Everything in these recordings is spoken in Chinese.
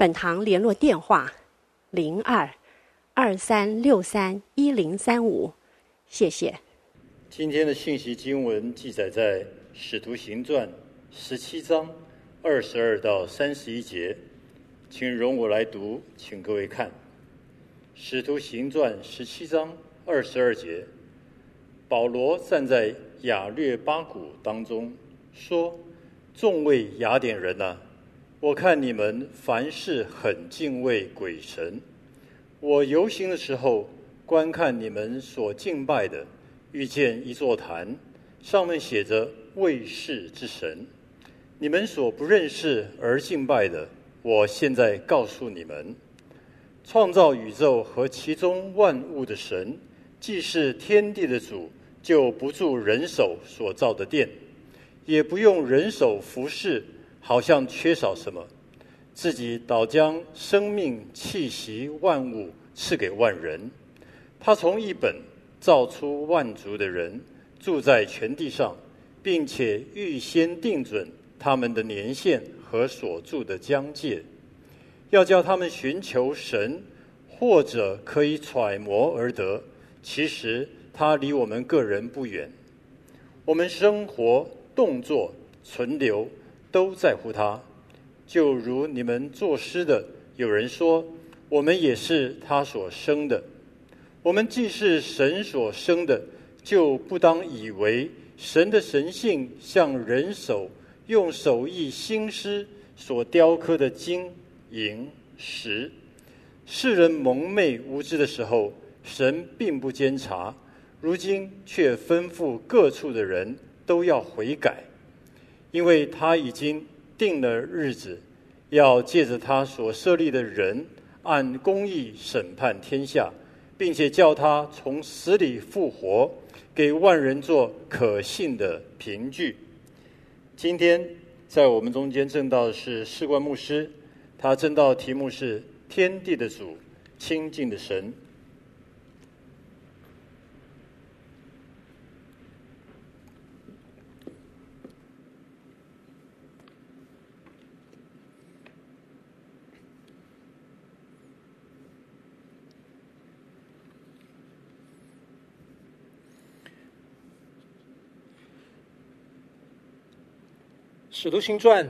本堂联络电话：零二二三六三一零三五，谢谢。今天的信息经文记载在《使徒行传》十七章二十二到三十一节，请容我来读，请各位看《使徒行传》十七章二十二节。保罗站在雅略巴谷当中，说：“众位雅典人呐、！”我看你们凡事很敬畏鬼神。我游行的时候，观看你们所敬拜的，遇见一座坛，上面写着“未识之神”。你们所不认识而敬拜的，我现在告诉你们：创造宇宙和其中万物的神，既是天地的主，就不住人手所造的殿，也不用人手服侍。好像缺少什么，自己倒将生命气息万物赐给万人。他从一本造出万族的人，住在全地上，并且预先定准他们的年限和所住的疆界，要叫他们寻求神，或者可以揣摩而得。其实他离我们个人不远，我们生活、动作、存留。都在乎他，就如你们作诗的，有人说，我们也是他所生的。我们既是神所生的，就不当以为神的神性像人手用手艺心施所雕刻的金银石。世人蒙昧无知的时候，神并不监察；如今却吩咐各处的人都要悔改。因为他已经定了日子，要借着他所设立的人，按公义审判天下，并且叫他从死里复活，给万人做可信的凭据。今天在我们中间证道的是士冠牧师，他证道题目是“天地的主，清净的神”。《使徒行传》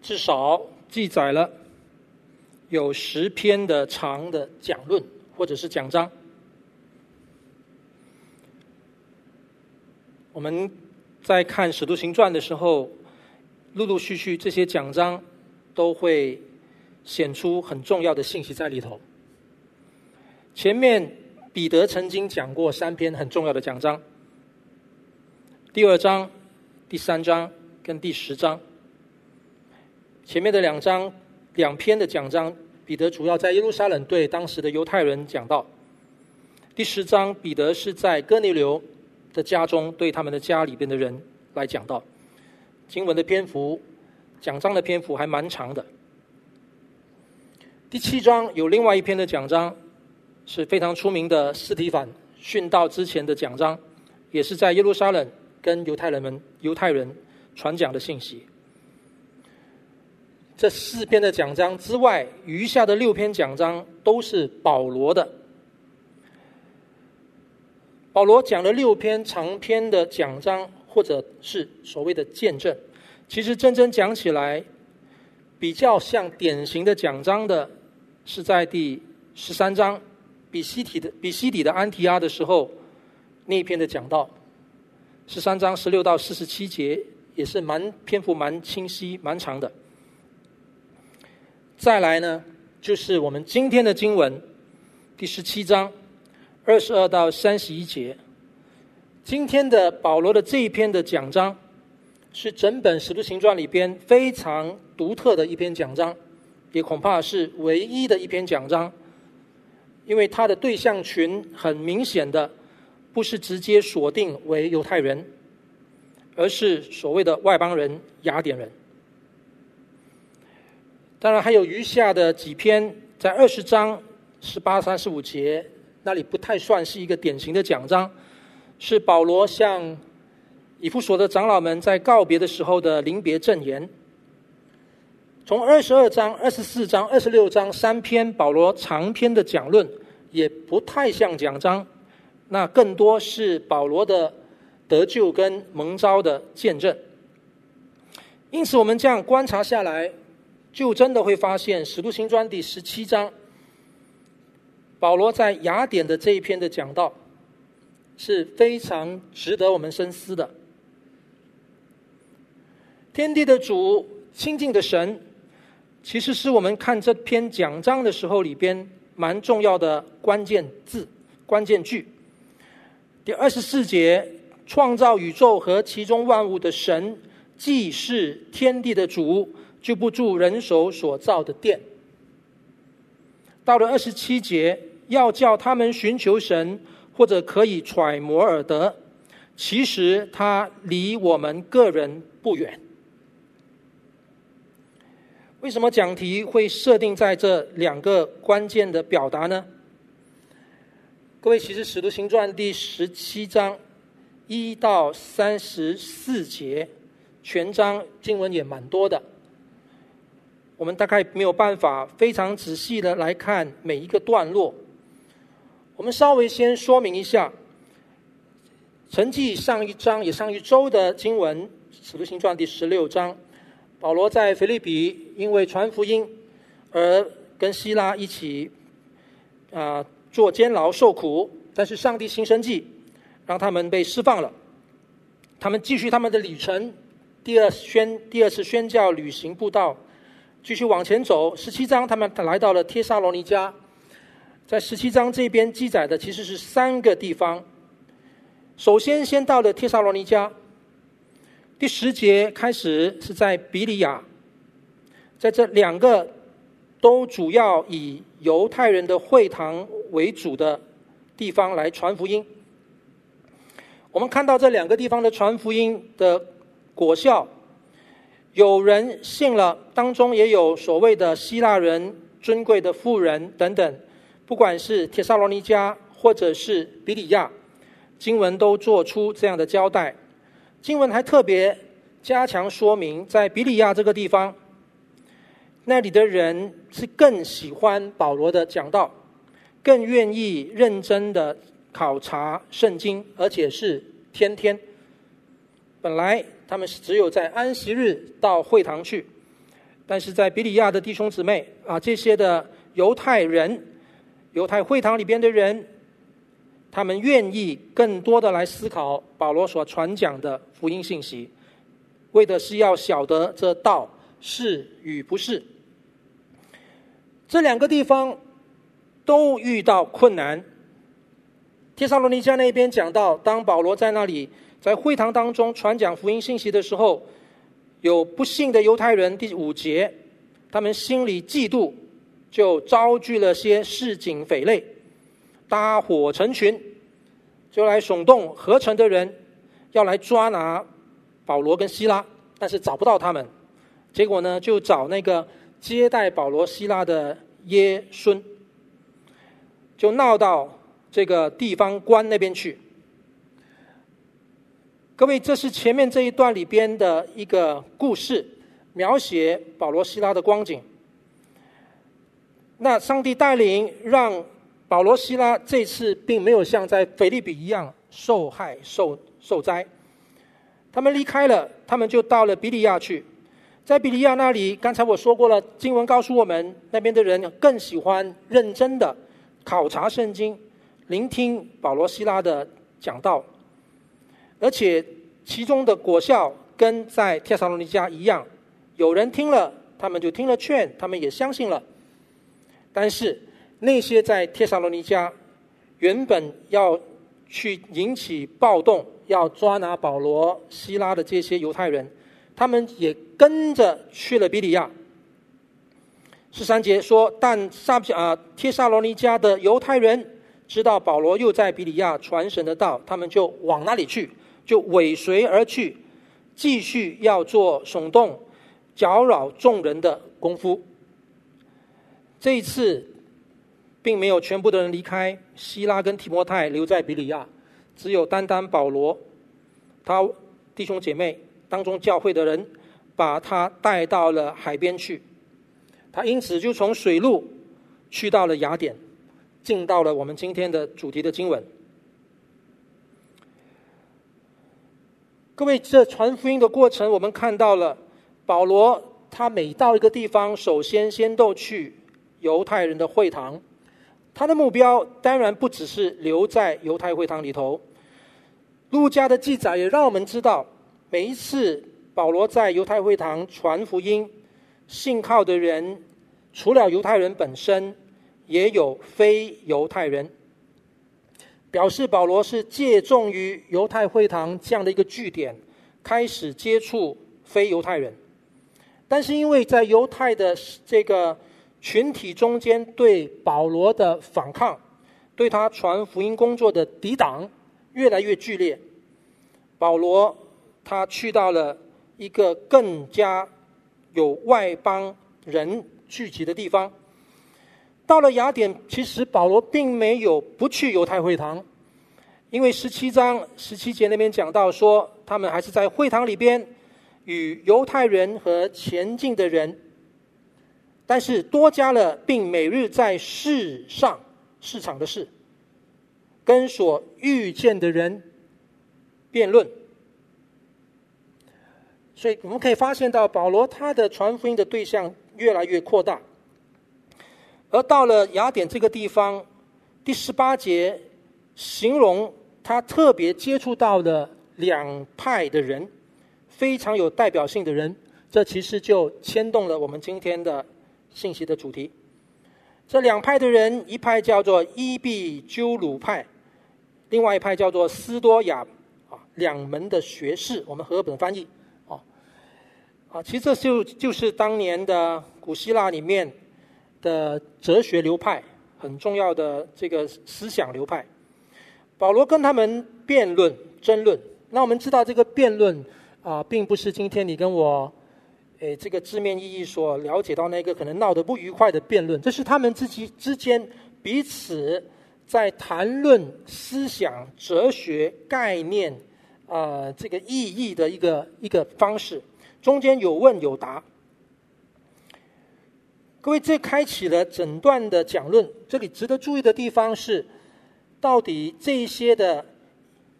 至少记载了有十篇的长的讲论或者是讲章。我们在看《使徒行传》的时候，陆陆续续这些讲章都会显出很重要的信息在里头。前面彼得曾经讲过三篇很重要的讲章，第二章、第三章。跟第十章前面的两章两篇的讲章，彼得主要在耶路撒冷对当时的犹太人讲道。第十章，彼得是在哥尼流的家中对他们的家里边的人来讲道。经文的篇幅，讲章的篇幅还蛮长的。第七章有另外一篇的讲章，是非常出名的司提反殉道之前的讲章，也是在耶路撒冷跟犹太人们犹太人。传讲的信息，这四篇的讲章之外，余下的六篇讲章都是保罗的。保罗讲了六篇长篇的讲章，或者是所谓的见证。其实真正讲起来，比较像典型的讲章的，是在第十三章，比西底的比西底的安提阿的时候那一篇的讲道，十三章十六到四十七节。也是蛮篇幅蛮清晰、蛮长的。再来呢，就是我们今天的经文第十七章二十二到三十一节。今天的保罗的这一篇的讲章，是整本使徒行传里边非常独特的一篇讲章，也恐怕是唯一的一篇讲章，因为它的对象群很明显的不是直接锁定为犹太人，而是所谓的外邦人雅典人。当然还有余下的几篇，在二十章十八、三十五节那里不太算是一个典型的讲章，是保罗向以弗所的长老们在告别的时候的临别赠言。从二十二章、二十四章、二十六章三篇保罗长篇的讲论，也不太像讲章，那更多是保罗的得救跟蒙召的见证。因此，我们这样观察下来，就真的会发现《使徒行传》第十七章，保罗在雅典的这一篇的讲道，是非常值得我们深思的。天地的主，亲近的神。其实是我们看这篇讲章的时候里边蛮重要的关键字、关键句。第二十四节，创造宇宙和其中万物的神，既是天地的主，就不住人手所造的殿。到了二十七节，要叫他们寻求神，或者可以揣摩而得，其实他离我们个人不远。为什么讲题会设定在这两个关键的表达呢？各位，其实《使徒行传》第十七章一到三十四节，全章经文也蛮多的。我们大概没有办法非常仔细的来看每一个段落。我们稍微先说明一下，成绩上一章也上一周的经文，《使徒行传》第十六章。保罗在腓立比因为传福音而跟希拉一起啊、做监牢受苦，但是上帝行神迹，让他们被释放了。他们继续他们的旅程，第二宣第二次宣教旅行步道，继续往前走。十七章他们来到了帖撒罗尼迦，在十七章这边记载的其实是三个地方。首先先到了帖撒罗尼迦。第十节开始是在比利亚，在这两个都主要以犹太人的会堂为主的地方来传福音。我们看到这两个地方的传福音的果效，有人信了，当中也有所谓的希腊人、尊贵的富人等等。不管是帖撒罗尼迦或者是比利亚，经文都做出这样的交代。经文还特别加强说明，在比利亚这个地方，那里的人是更喜欢保罗的讲道，更愿意认真的考察圣经，而且是天天。本来他们是只有在安息日到会堂去，但是在比利亚的弟兄姊妹啊，这些的犹太人，犹太会堂里边的人。他们愿意更多的来思考保罗所传讲的福音信息，为的是要晓得这道是与不是。这两个地方都遇到困难。帖撒罗尼迦那边讲到，当保罗在那里在会堂当中传讲福音信息的时候，有不信的犹太人，第五节，他们心里嫉妒，就招聚了些市井匪类。搭伙成群，就来耸动合成的人，要来抓拿保罗跟希拉，但是找不到他们。结果呢，就找那个接待保罗、希拉的耶孙，就闹到这个地方官那边去。各位，这是前面这一段里边的一个故事，描写保罗、西拉的光景。那上帝带领让。保罗、西拉这次并没有像在腓利比一样受害受受灾，他们离开了，他们就到了比利亚去。在比利亚那里，刚才我说过了，经文告诉我们，那边的人更喜欢认真的考察圣经，聆听保罗、希拉的讲道，而且其中的果效跟在帖撒罗尼迦一样，有人听了，他们就听了劝，他们也相信了，但是。那些在帖撒罗尼迦原本要去引起暴动、要抓拿保罗、希拉的这些犹太人，他们也跟着去了比利亚。十三节说，但撒啊帖撒罗尼迦的犹太人知道保罗又在比利亚传神的道，他们就往那里去，就尾随而去，继续要做耸动、搅扰众人的功夫。这一次，并没有全部的人离开，希拉跟提摩太留在比利亚，只有单单保罗，他弟兄姐妹当中教会的人。把他带到了海边去，他因此就从水路去到了雅典，进到了我们今天的主题的经文。各位，这传福音的过程，我们看到了保罗，他每到一个地方，首先先都去犹太人的会堂，他的目标当然不只是留在犹太会堂里头。路加的记载也让我们知道，每一次。保罗在犹太会堂传福音，信靠的人除了犹太人本身，也有非犹太人，表示保罗是借重于犹太会堂这样的一个据点，开始接触非犹太人。但是因为在犹太的这个群体中间，对保罗的反抗，对他传福音工作的抵挡越来越剧烈，保罗他去到了。一个更加有外邦人聚集的地方，到了雅典，其实保罗并没有不去犹太会堂，因为十七章十七节那边讲到说，他们还是在会堂里边与犹太人和前进的人，但是多加了，并每日在市上市场的事，跟所遇见的人辩论。所以我们可以发现到，保罗他的传福音的对象越来越扩大，而到了雅典这个地方，第十八节形容他特别接触到的两派的人，非常有代表性的人，这其实就牵动了我们今天的信息的主题。这两派的人，一派叫做伊壁鸠鲁派，另外一派叫做斯多亚啊，两门的学士，我们和本翻译。啊，其实这就就是当年的古希腊里面的哲学流派，很重要的这个思想流派。保罗跟他们辩论、争论。那我们知道，这个辩论啊，并不是今天你跟我，诶，这个字面意义所了解到那个可能闹得不愉快的辩论。这是他们自己之间彼此在谈论思想、哲学概念啊，这个意义的一个一个方式。中间有问有答，各位，这开启了整段的讲论。这里值得注意的地方是，到底这些的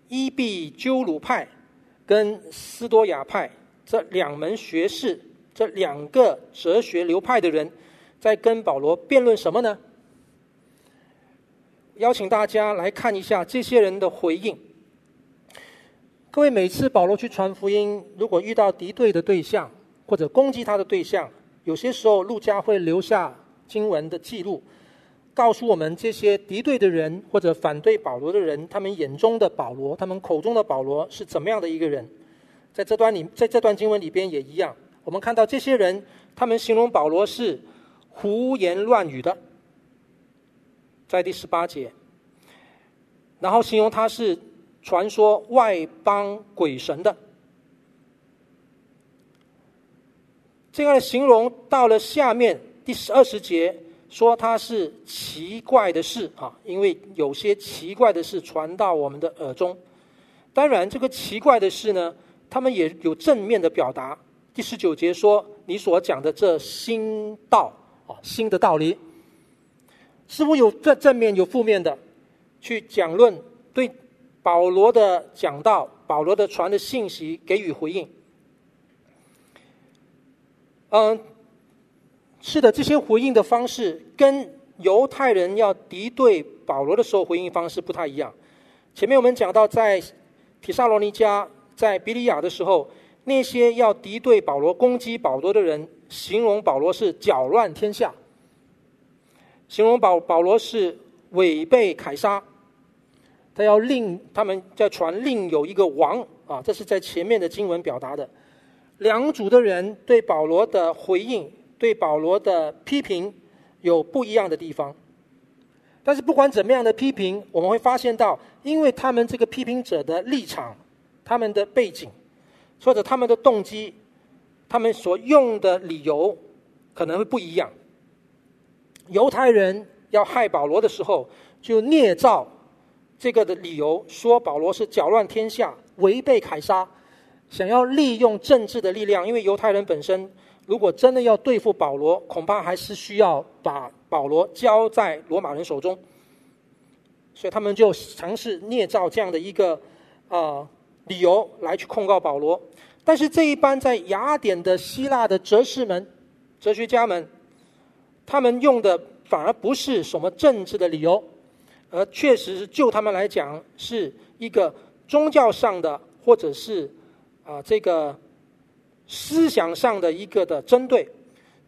伊壁鸠鲁派跟斯多亚派这两门学士，这两个哲学流派的人，在跟保罗辩论什么呢？邀请大家来看一下这些人的回应。各位，每次保罗去传福音，如果遇到敌对的对象或者攻击他的对象，有些时候路加会留下经文的记录，告诉我们这些敌对的人或者反对保罗的人，他们眼中的保罗，他们口中的保罗是怎么样的一个人。在这段里，在这段经文里边也一样，我们看到这些人，他们形容保罗是胡言乱语的，在第十八节，然后形容他是。传说外邦鬼神的这样的形容，到了下面第十二十节，说他是奇怪的事啊，因为有些奇怪的事传到我们的耳中。当然，这个奇怪的事呢，他们也有正面的表达。第十九节说：“你所讲的这新道啊，新的道理，似乎有正正面有负面的去讲论对。”保罗的讲道，保罗的传的信息给予回应。嗯，是的，这些回应的方式跟犹太人要敌对保罗的时候回应方式不太一样。前面我们讲到，在提撒罗尼迦、在比利亚的时候，那些要敌对保罗、攻击保罗的人，形容保罗是搅乱天下，形容保保罗是违背凯撒。他要另，他们在传另有一个王啊，这是在前面的经文表达的。两组的人对保罗的回应对保罗的批评有不一样的地方。但是不管怎么样的批评，我们会发现到，因为他们这个批评者的立场、他们的背景，或者他们的动机，他们所用的理由可能会不一样。犹太人要害保罗的时候，就捏造这个的理由，说保罗是搅乱天下、违背凯撒，想要利用政治的力量。因为犹太人本身，如果真的要对付保罗，恐怕还是需要把保罗交在罗马人手中，所以他们就尝试捏造这样的一个啊、呃、理由来去控告保罗。但是这一般在雅典的希腊的哲士们、哲学家们，他们用的反而不是什么政治的理由，而确实是就他们来讲是一个宗教上的，或者是啊、这个。思想上的一个的针对，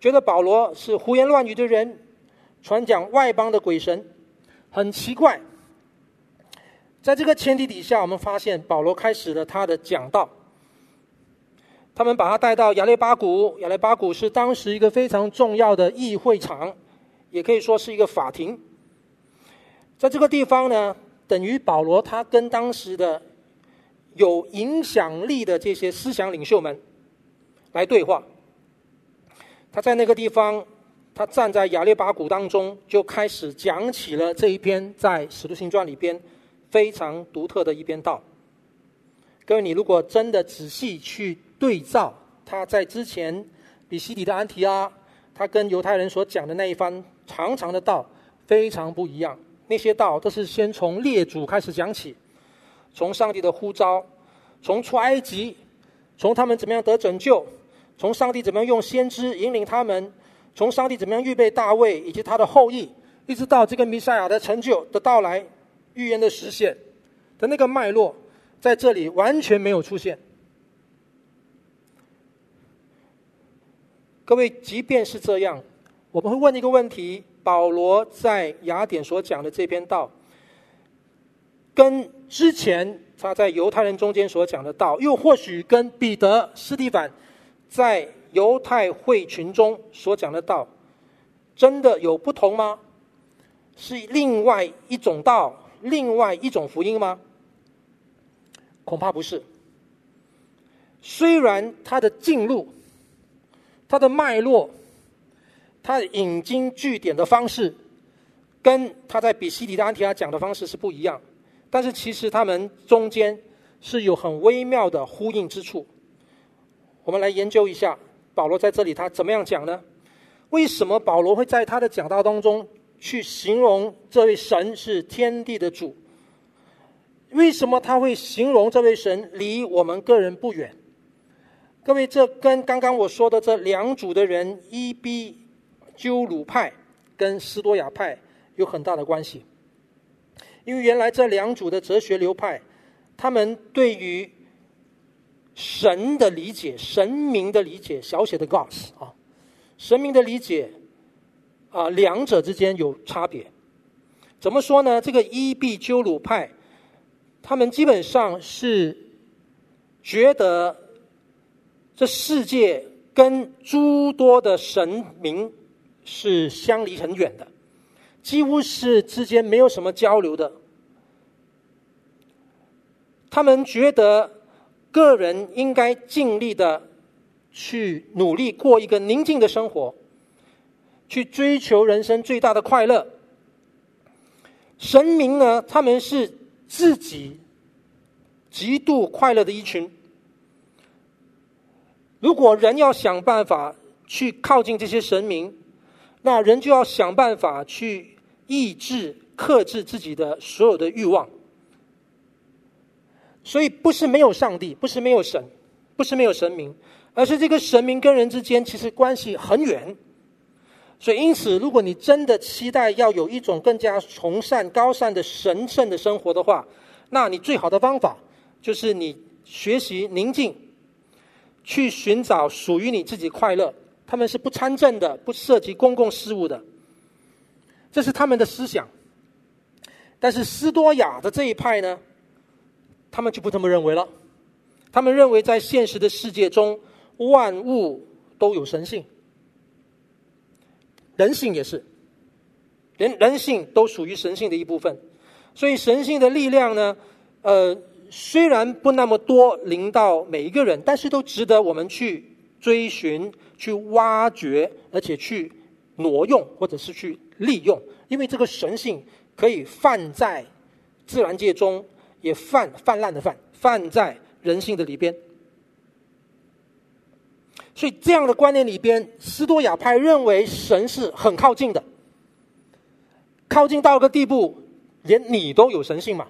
觉得保罗是胡言乱语的人，传讲外邦的鬼神，很奇怪。在这个前提底下，我们发现保罗开始了他的讲道。他们把他带到亚列巴谷，亚列巴谷是当时一个非常重要的议会场，也可以说是一个法庭。在这个地方呢，等于保罗他跟当时的有影响力的这些思想领袖们。来对话。他在那个地方，他站在亚列巴谷当中，就开始讲起了这一篇在《使徒行传》里边非常独特的一篇道。各位，你如果真的仔细去对照他在之前比西底的安提阿，他跟犹太人所讲的那一番长长的道，非常不一样。那些道都是先从列祖开始讲起，从上帝的呼召，从出埃及，从他们怎么样得拯救。从上帝怎么样用先知引领他们，从上帝怎么样预备大卫以及他的后裔，一直到这个弥赛亚的成就的到来、预言的实现的那个脉络，在这里完全没有出现。各位，即便是这样，我们会问一个问题：保罗在雅典所讲的这篇道，跟之前他在犹太人中间所讲的道，又或许跟彼得、斯蒂凡。在犹太会群中所讲的道，真的有不同吗？是另外一种道，另外一种福音吗？恐怕不是。虽然他的进入、他的脉络、他引经据典的方式，跟他在比西底的安提阿讲的方式是不一样，但是其实他们中间是有很微妙的呼应之处。我们来研究一下保罗在这里他怎么样讲呢？为什么保罗会在他的讲道当中去形容这位神是天地的主？为什么他会形容这位神离我们个人不远？各位，这跟刚刚我说的这两组的人伊比鸠鲁派跟斯多亚派有很大的关系，因为原来这两组的哲学流派，他们对于神的理解，神明的理解，小写的 gods 啊，神明的理解啊，两者之间有差别。怎么说呢？这个伊壁鸠鲁派，他们基本上是觉得这世界跟诸多的神明是相离很远的，几乎是之间没有什么交流的。他们觉得。个人应该尽力的去努力过一个宁静的生活，去追求人生最大的快乐。神明呢，他们是自己极度快乐的一群。如果人要想办法去靠近这些神明，那人就要想办法去抑制、克制自己的所有的欲望。所以不是没有上帝，不是没有神，不是没有神明，而是这个神明跟人之间其实关系很远。所以因此，如果你真的期待要有一种更加崇善、高尚的神圣的生活的话，那你最好的方法就是你学习宁静，去寻找属于你自己快乐。他们是不参政的，不涉及公共事务的，这是他们的思想。但是斯多亚的这一派呢？他们就不这么认为了，他们认为在现实的世界中，万物都有神性，人性也是，人人性都属于神性的一部分，所以神性的力量呢，呃，虽然不那么多临到每一个人，但是都值得我们去追寻、去挖掘，而且去挪用或者是去利用，因为这个神性可以泛在自然界中，也泛泛滥的泛泛在人性的里边。所以这样的观念里边，斯多亚派认为神是很靠近的，靠近到个地步，连你都有神性嘛。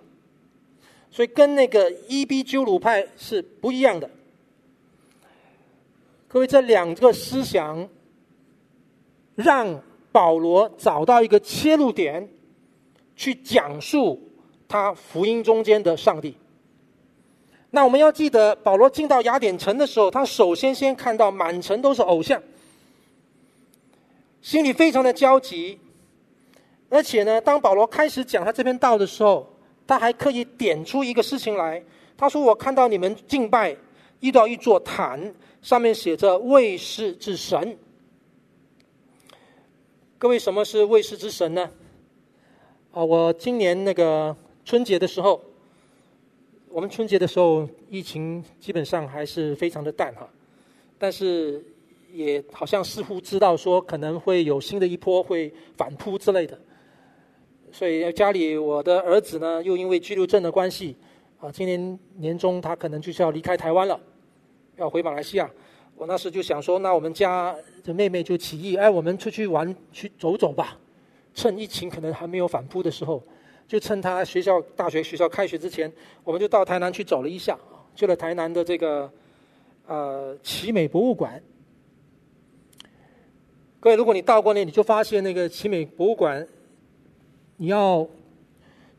所以跟那个伊比鸠鲁派是不一样的。各位，这两个思想让保罗找到一个切入点，去讲述他福音中间的上帝。那我们要记得，保罗进到雅典城的时候，他首先先看到满城都是偶像，心里非常的焦急。而且呢，当保罗开始讲他这篇道的时候，他还刻意点出一个事情来。他说：“我看到你们敬拜遇到一座坛，上面写着‘未识之神’。各位，什么是卫士之神呢？啊，我今年那个春节的时候。”我们春节的时候，疫情基本上还是非常的淡哈，但是也好像似乎知道说可能会有新的一波会反扑之类的，所以家里我的儿子呢，又因为居留证的关系，啊，今年年中他可能就是要离开台湾了，要回马来西亚。我那时就想说，那我们家的妹妹就起义，哎，我们出去玩去走走吧，趁疫情可能还没有反扑的时候。就趁他学校大学学校开学之前，我们就到台南去走了一下，去了台南的这个呃奇美博物馆。各位，如果你到过那，你就发现那个奇美博物馆，你要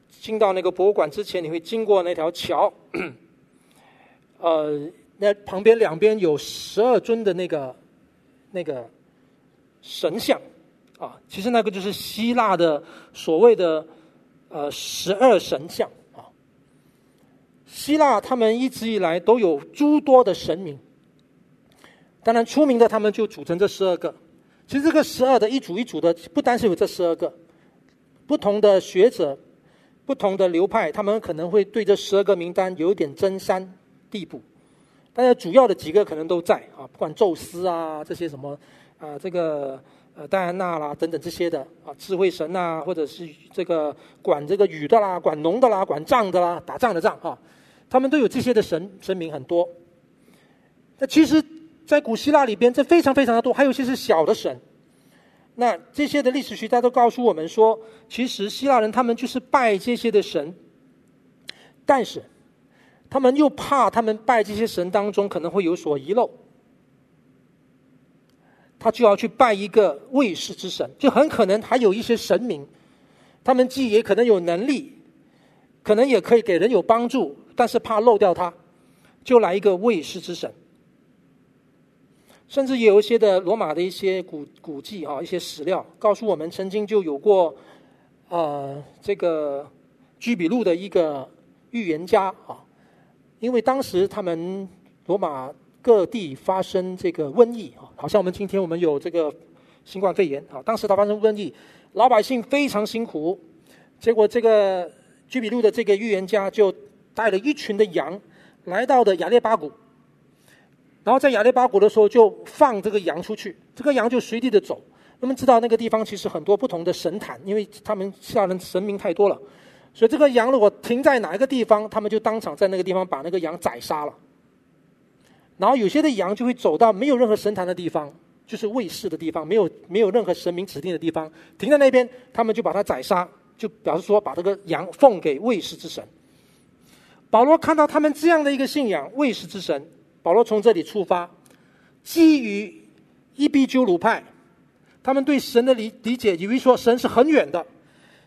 进到那个博物馆之前，你会经过那条桥，呃，那旁边两边有十二尊的那个那个神像啊，其实那个就是希腊的所谓的。呃，十二神像啊，希腊他们一直以来都有诸多的神明，当然出名的他们就组成这十二个。其实这个十二的一组一组的，不单是有这十二个，不同的学者、不同的流派，他们可能会对这十二个名单有一点争三地步，但是主要的几个可能都在啊，不管宙斯啊这些什么啊这个。呃，戴安娜啦，等等这些的啊，智慧神呐、啊，或者是这个管这个雨的啦，管农的啦，管仗的啦，打仗的仗啊，他们都有这些的神神明很多。那其实，在古希腊里边，这非常非常的多，还有一些是小的神。那这些的历史学家都告诉我们说，其实希腊人他们就是拜这些的神，但是他们又怕他们拜这些神当中可能会有所遗漏。他就要去拜一个未识之神，就很可能还有一些神明，他们既也可能有能力，可能也可以给人有帮助，但是怕漏掉他，就来一个未识之神。甚至有一些的罗马的一些古古迹啊，一些史料告诉我们，曾经就有过，呃，这个居比路的一个预言家啊，因为当时他们罗马。各地发生这个瘟疫啊，好像我们今天我们有这个新冠肺炎啊，当时它发生瘟疫，老百姓非常辛苦，结果这个居比路的这个预言家就带了一群的羊来到的亚列巴谷，然后在亚列巴谷的时候就放这个羊出去，这个羊就随地的走。他们知道那个地方其实很多不同的神坛，因为他们希腊人神明太多了，所以这个羊如果停在哪一个地方，他们就当场在那个地方把那个羊宰杀了。然后有些的羊就会走到没有任何神坛的地方，就是卫士的地方，没有没有任何神明指定的地方，停在那边，他们就把它宰杀，就表示说把这个羊奉给卫士之神。保罗看到他们这样的一个信仰，卫士之神，保罗从这里出发，基于伊壁鸠鲁派，他们对神的理理解以为说神是很远的；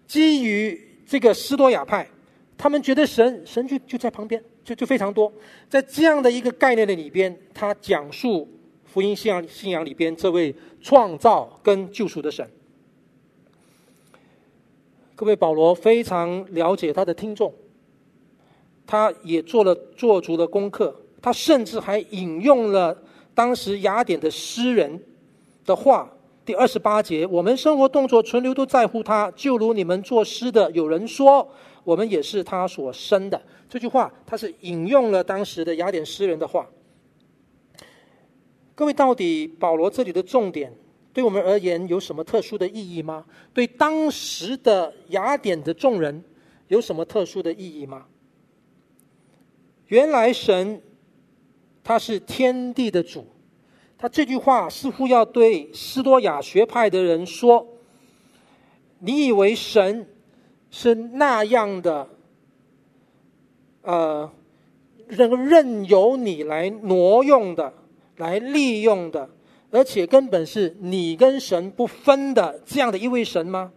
基于这个斯多亚派，他们觉得神神就就在旁边。就就非常多，在这样的一个概念的里边，他讲述福音信仰信仰里边这位创造跟救赎的神。各位，保罗非常了解他的听众，他也做了做足了功课，他甚至还引用了当时雅典的诗人的话，第二十八节，我们生活动作存留都在乎他，就如你们作诗的有人说，我们也是他所生的。这句话，他是引用了当时的雅典诗人的话。各位，到底保罗这里的重点对我们而言有什么特殊的意义吗？对当时的雅典的众人有什么特殊的意义吗？原来神他是天地的主，他这句话似乎要对斯多亚学派的人说：你以为神是那样的，呃，任任由你来挪用的？来利用的，而且根本是你跟神不分的这样的一位神吗？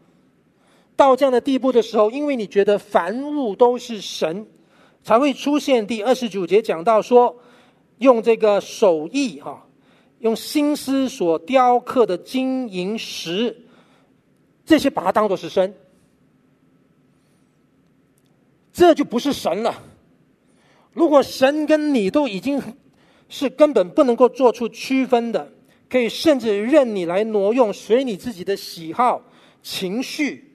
到这样的地步的时候，因为你觉得凡物都是神，才会出现第二十九节讲到说，用这个手艺哈，用心思所雕刻的金银石，这些把它当做是神，这就不是神了。如果神跟你都已经。是根本不能够做出区分的，可以甚至任你来挪用，随你自己的喜好、情绪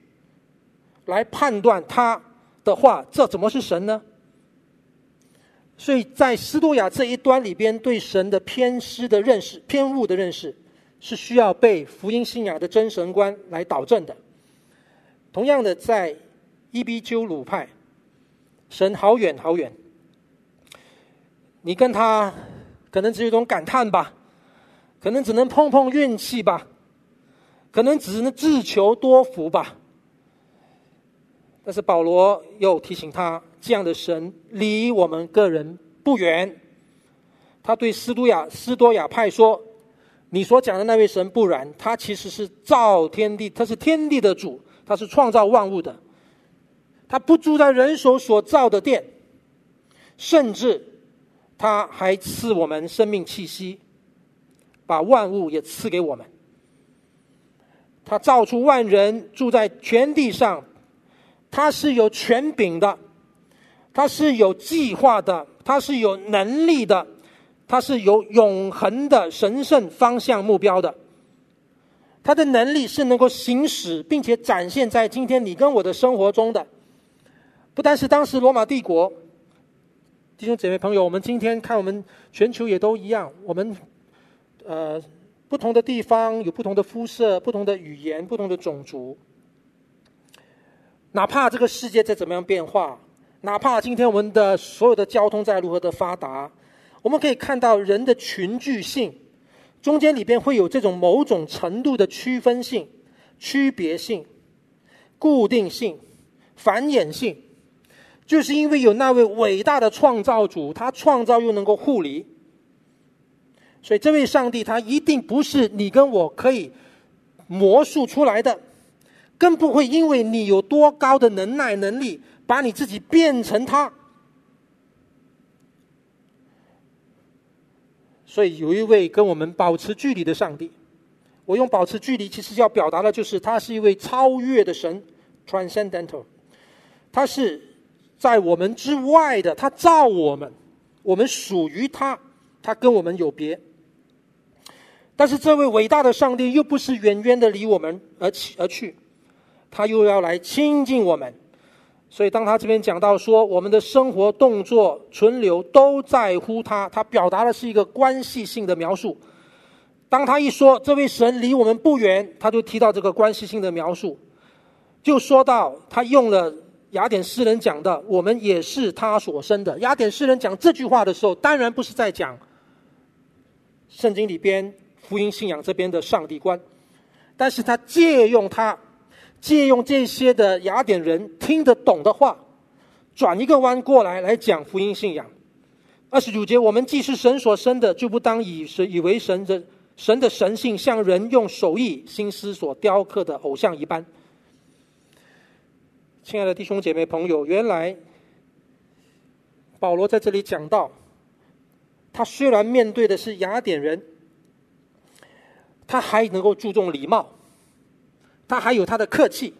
来判断他的话，这怎么是神呢？所以在斯多亚这一端里边，对神的偏失的认识、偏误的认识，是需要被福音信仰的真神观来导正的。同样的，在伊比鸠鲁派，神好远好远，你跟他。可能只有一种感叹吧，可能只能碰碰运气吧，可能只能自求多福吧。但是保罗又提醒他，这样的神离我们个人不远。他对斯都亚斯多亚派说：“你所讲的那位神不然，他其实是造天地，他是天地的主，他是创造万物的。他不住在人手所造的殿，甚至。”他还赐我们生命气息，把万物也赐给我们。他造出万人住在全地上，他是有权柄的，他是有计划的，他是有能力的，他是有永恒的神圣方向目标的。他的能力是能够行使并且展现在今天你跟我的生活中的，不单是当时罗马帝国。弟兄姐妹朋友，我们今天看，我们全球也都一样。我们呃，不同的地方有不同的肤色、不同的语言、不同的种族。哪怕这个世界再怎么样变化，哪怕今天我们的所有的交通在如何的发达，我们可以看到人的群聚性中间里边会有这种某种程度的区分性、区别性、固定性、繁衍性。就是因为有那位伟大的创造主，他创造又能够护理，所以这位上帝他一定不是你跟我可以魔术出来的，更不会因为你有多高的能耐能力，把你自己变成他。所以有一位跟我们保持距离的上帝，我用保持距离，其实要表达的就是他是一位超越的神，transcendental，他是。在我们之外的，他造我们，我们属于他，他跟我们有别。但是这位伟大的上帝又不是远远的离我们而去而去，他又要来亲近我们。所以当他这边讲到说，我们的生活、动作、存留都在乎他，他表达的是一个关系性的描述。当他一说这位神离我们不远，他就提到这个关系性的描述，就说到他用了。雅典诗人讲的，我们也是他所生的。雅典诗人讲这句话的时候，当然不是在讲圣经里边福音信仰这边的上帝观，但是他借用他借用这些的雅典人听得懂的话，转一个弯过来来讲福音信仰。二十九节，我们既是神所生的，就不当以神以为神的神的神性像人用手艺心思所雕刻的偶像一般。亲爱的弟兄姐妹朋友，原来保罗在这里讲到，他虽然面对的是雅典人，他还能够注重礼貌，他还有他的客气，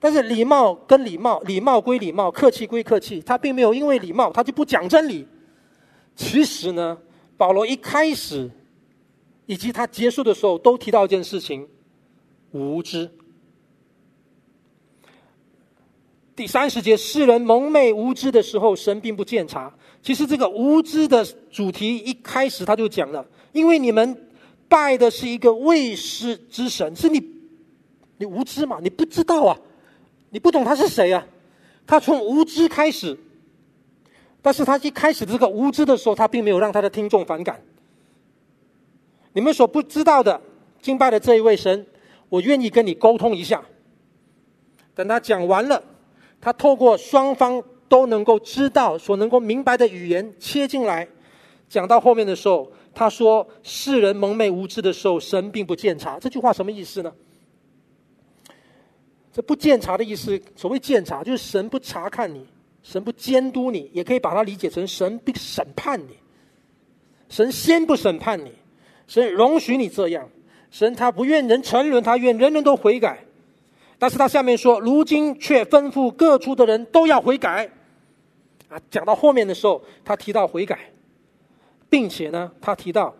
但是礼貌跟礼貌，礼貌归礼貌，客气归客气，他并没有因为礼貌他就不讲真理。其实呢，保罗一开始以及他结束的时候都提到一件事情，无知。第三十节，世人蒙昧无知的时候，神并不鉴察。其实这个无知的主题一开始他就讲了，因为你们拜的是一个未知之神，是你，你无知嘛？你不知道啊，你不懂他是谁啊？他从无知开始，但是他一开始这个无知的时候，他并没有让他的听众反感。你们所不知道的敬拜的这一位神，我愿意跟你沟通一下。等他讲完了。他透过双方都能够知道、所能够明白的语言切进来，讲到后面的时候，他说：“世人蒙昧无知的时候，神并不鉴察。”这句话什么意思呢？这不鉴察的意思，所谓鉴察，就是神不查看你，神不监督你，也可以把它理解成神不审判你。神先不审判你，神容许你这样，神他不愿人沉沦，他愿人人都悔改。但是他下面说，如今却吩咐各处的人都要悔改，啊，讲到后面的时候，他提到悔改，并且呢，他提到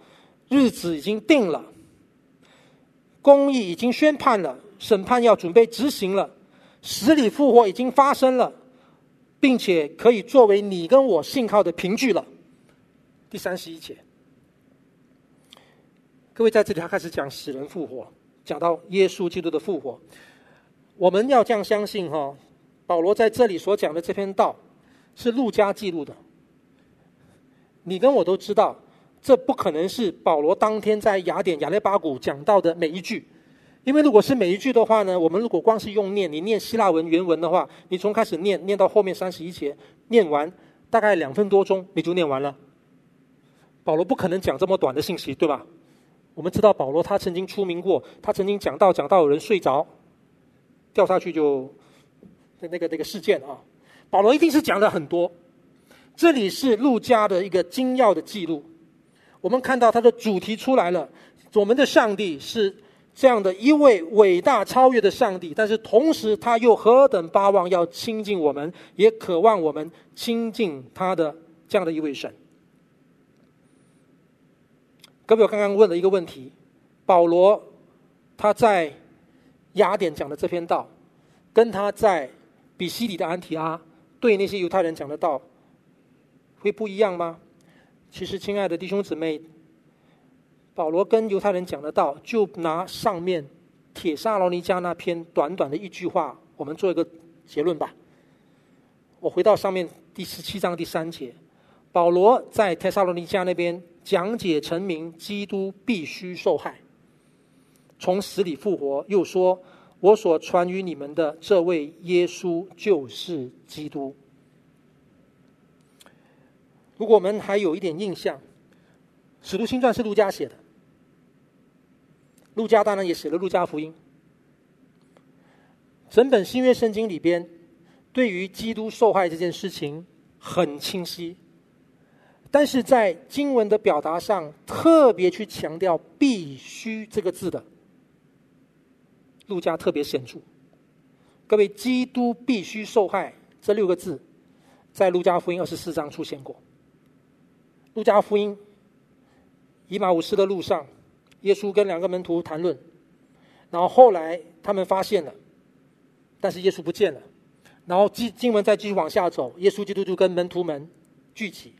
日子已经定了，公义已经宣判了，审判要准备执行了，死里复活已经发生了，并且可以作为你跟我信靠的凭据了。第三十一节，各位在这里他开始讲死人复活，讲到耶稣基督的复活。我们要这样相信哈，保罗在这里所讲的这篇道，是路加记录的。你跟我都知道，这不可能是保罗当天在雅典亚利巴谷讲到的每一句，因为如果是每一句的话呢，我们如果光是用念，你念希腊文原文的话，你从开始念念到后面三十一节，念完大概两分多钟你就念完了。保罗不可能讲这么短的信息，对吧？我们知道保罗他曾经出名过，他曾经讲到讲到有人睡着。掉下去就那个那个事件啊，保罗一定是讲了很多。这里是路加的一个精要的记录，我们看到他的主题出来了。我们的上帝是这样的一位伟大超越的上帝，但是同时他又何等巴望要亲近我们，也渴望我们亲近他的这样的一位神。各位，我刚刚问了一个问题，保罗他在。雅典讲的这篇道，跟他在比西里的安提阿对那些犹太人讲的道，会不一样吗？其实，亲爱的弟兄姊妹，保罗跟犹太人讲的道，就拿上面铁沙罗尼迦那篇短短的一句话，我们做一个结论吧。我回到上面第十七章第三节，保罗在铁沙罗尼迦那边讲解陈明，基督必须受害。从死里复活，又说：“我所传与你们的这位耶稣就是基督。”如果我们还有一点印象，《使徒行传》是路加写的，路加当然也写了《路加福音》。整本新约圣经里边，对于基督受害这件事情很清晰，但是在经文的表达上，特别去强调“必须”这个字的。路加特别显著，各位，基督必须受害这六个字，在路加福音二十四章出现过。路加福音，以马五斯的路上，耶稣跟两个门徒谈论，然后后来他们发现了，但是耶稣不见了，然后经经文再继续往下走，耶稣基督就跟门徒们聚集，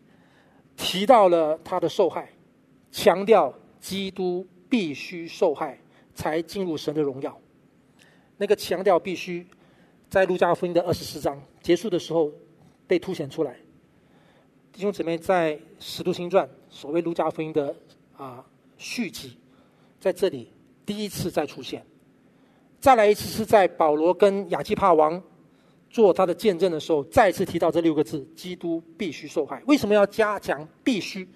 提到了他的受害，强调基督必须受害才进入神的荣耀。那个强调必须在路加福音的二十四章结束的时候被凸显出来。弟兄姊妹，在使徒行传所谓路加福音的啊续集，在这里第一次再出现。再来一次是在保罗跟亚基帕王做他的见证的时候，再次提到这六个字：基督必须受害。为什么要加强必须？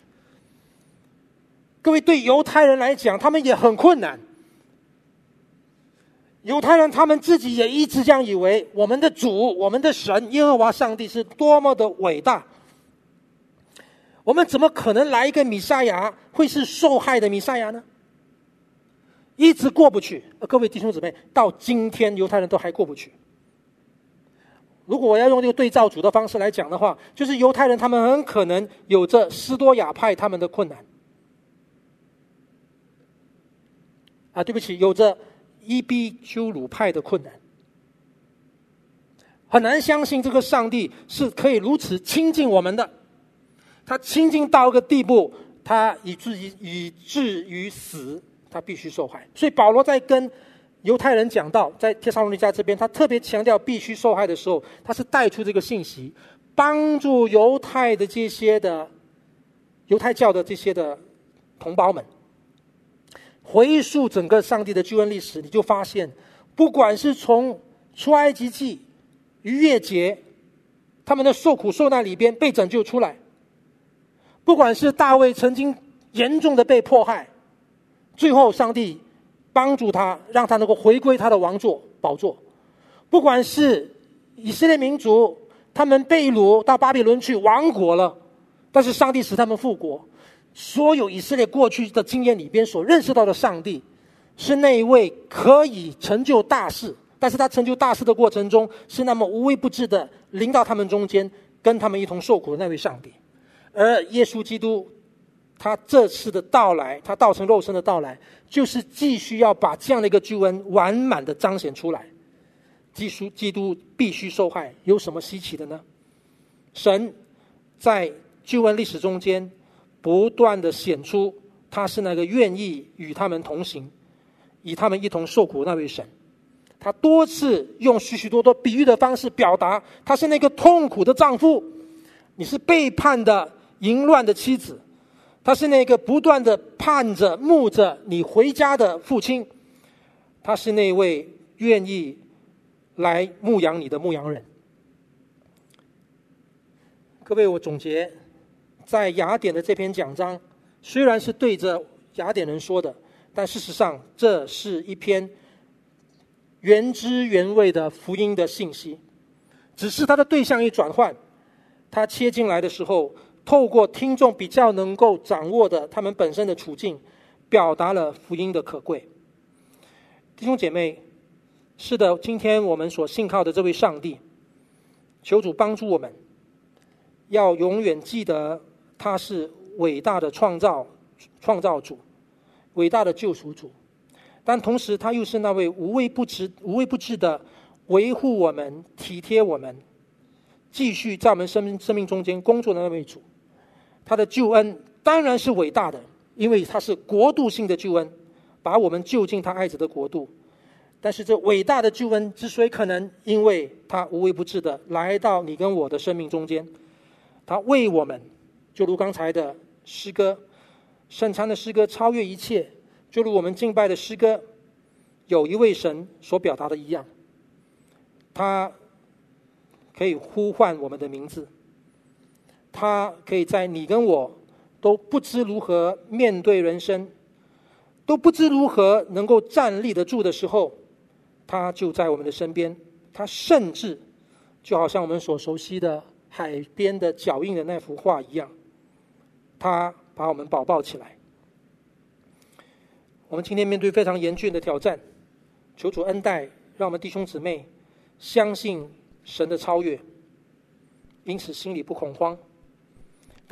各位，对犹太人来讲，他们也很困难。犹太人他们自己也一直这样以为，我们的主、我们的神耶和华上帝是多么的伟大。我们怎么可能来一个弥赛亚会是受害的弥赛亚呢？一直过不去。各位弟兄姊妹，到今天犹太人都还过不去。如果我要用这个对照组的方式来讲的话，就是犹太人他们很可能有着斯多亚派他们的困难。啊，对不起，有着。伊壁鸠鲁派的困难。很难相信这个上帝是可以如此亲近我们的，他亲近到一个地步，他以至于以至于死，他必须受害。所以保罗在跟犹太人讲到，在帖撒罗尼迦这边，他特别强调必须受害的时候，他是带出这个信息，帮助犹太的这些的犹太教的这些的同胞们，回溯整个上帝的救恩历史，你就发现，不管是从出埃及记、逾越节，他们的受苦受难里边被拯救出来，不管是大卫曾经严重的被迫害，最后上帝。帮助他，让他能够回归他的王座宝座。不管是以色列民族，他们被掳到巴比伦去亡国了，但是上帝使他们复国。所有以色列过去的经验里边所认识到的上帝，是那一位可以成就大事，但是他成就大事的过程中，是那么无微不至的临到他们中间，跟他们一同受苦的那位上帝。而耶稣基督。他这次的到来，他道成肉身的到来，就是继续要把这样的一个救恩完满的彰显出来。基督基督必须受害，有什么稀奇的呢？神在救恩历史中间不断的显出，他是那个愿意与他们同行，与他们一同受苦的那位神。他多次用许许多多比喻的方式表达，他是那个痛苦的丈夫，你是背叛的淫乱的妻子。他是那个不断的盼着、慕着你回家的父亲，他是那位愿意来牧养你的牧羊人。各位，我总结，在雅典的这篇讲章，虽然是对着雅典人说的，但事实上这是一篇原汁原味的福音的信息，只是它的对象一转换，它切进来的时候。透过听众比较能够掌握的他们本身的处境，表达了福音的可贵。弟兄姐妹，是的，今天我们所信靠的这位上帝，求主帮助我们，要永远记得他是伟大的创造创造主，伟大的救赎主，但同时他又是那位无微不至无微不至的维护我们、体贴我们，继续在我们生命生命中间工作的那位主。他的救恩当然是伟大的，因为他是国度性的救恩，把我们救进他爱子的国度。但是这伟大的救恩之所以可能，因为他无微不至的来到你跟我的生命中间，他为我们，就如刚才的诗歌，圣餐的诗歌超越一切，就如我们敬拜的诗歌，有一位神所表达的一样，他可以呼唤我们的名字。他可以在你跟我都不知如何面对人生，都不知如何能够站立得住的时候，他就在我们的身边。他甚至就好像我们所熟悉的海边的脚印的那幅画一样，他把我们抱抱起来。我们今天面对非常严峻的挑战，求主恩待，让我们弟兄姊妹相信神的超越，因此心里不恐慌。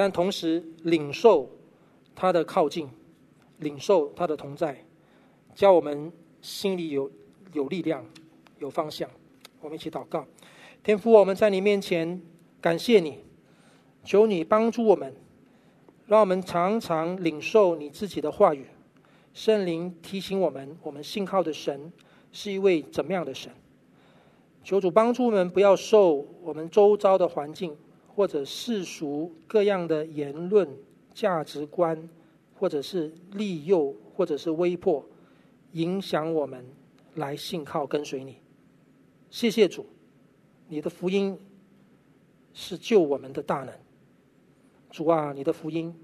但同时领受他的靠近，领受他的同在，叫我们心里有有力量、有方向。我们一起祷告，天父，我们在你面前感谢你，求你帮助我们，让我们常常领受你自己的话语。圣灵提醒我们，我们信靠的神是一位怎么样的神？求主帮助我们，不要受我们周遭的环境。或者世俗各样的言论、价值观，或者是利诱，或者是威迫，影响我们来信靠跟随你。谢谢主，你的福音是救我们的大能。主啊，你的福音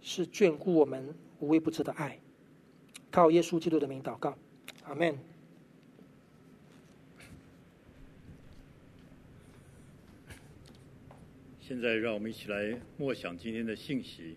是眷顾我们无微不至的爱。靠耶稣基督的名祷告，阿门。现在，让我们一起来默想今天的信息。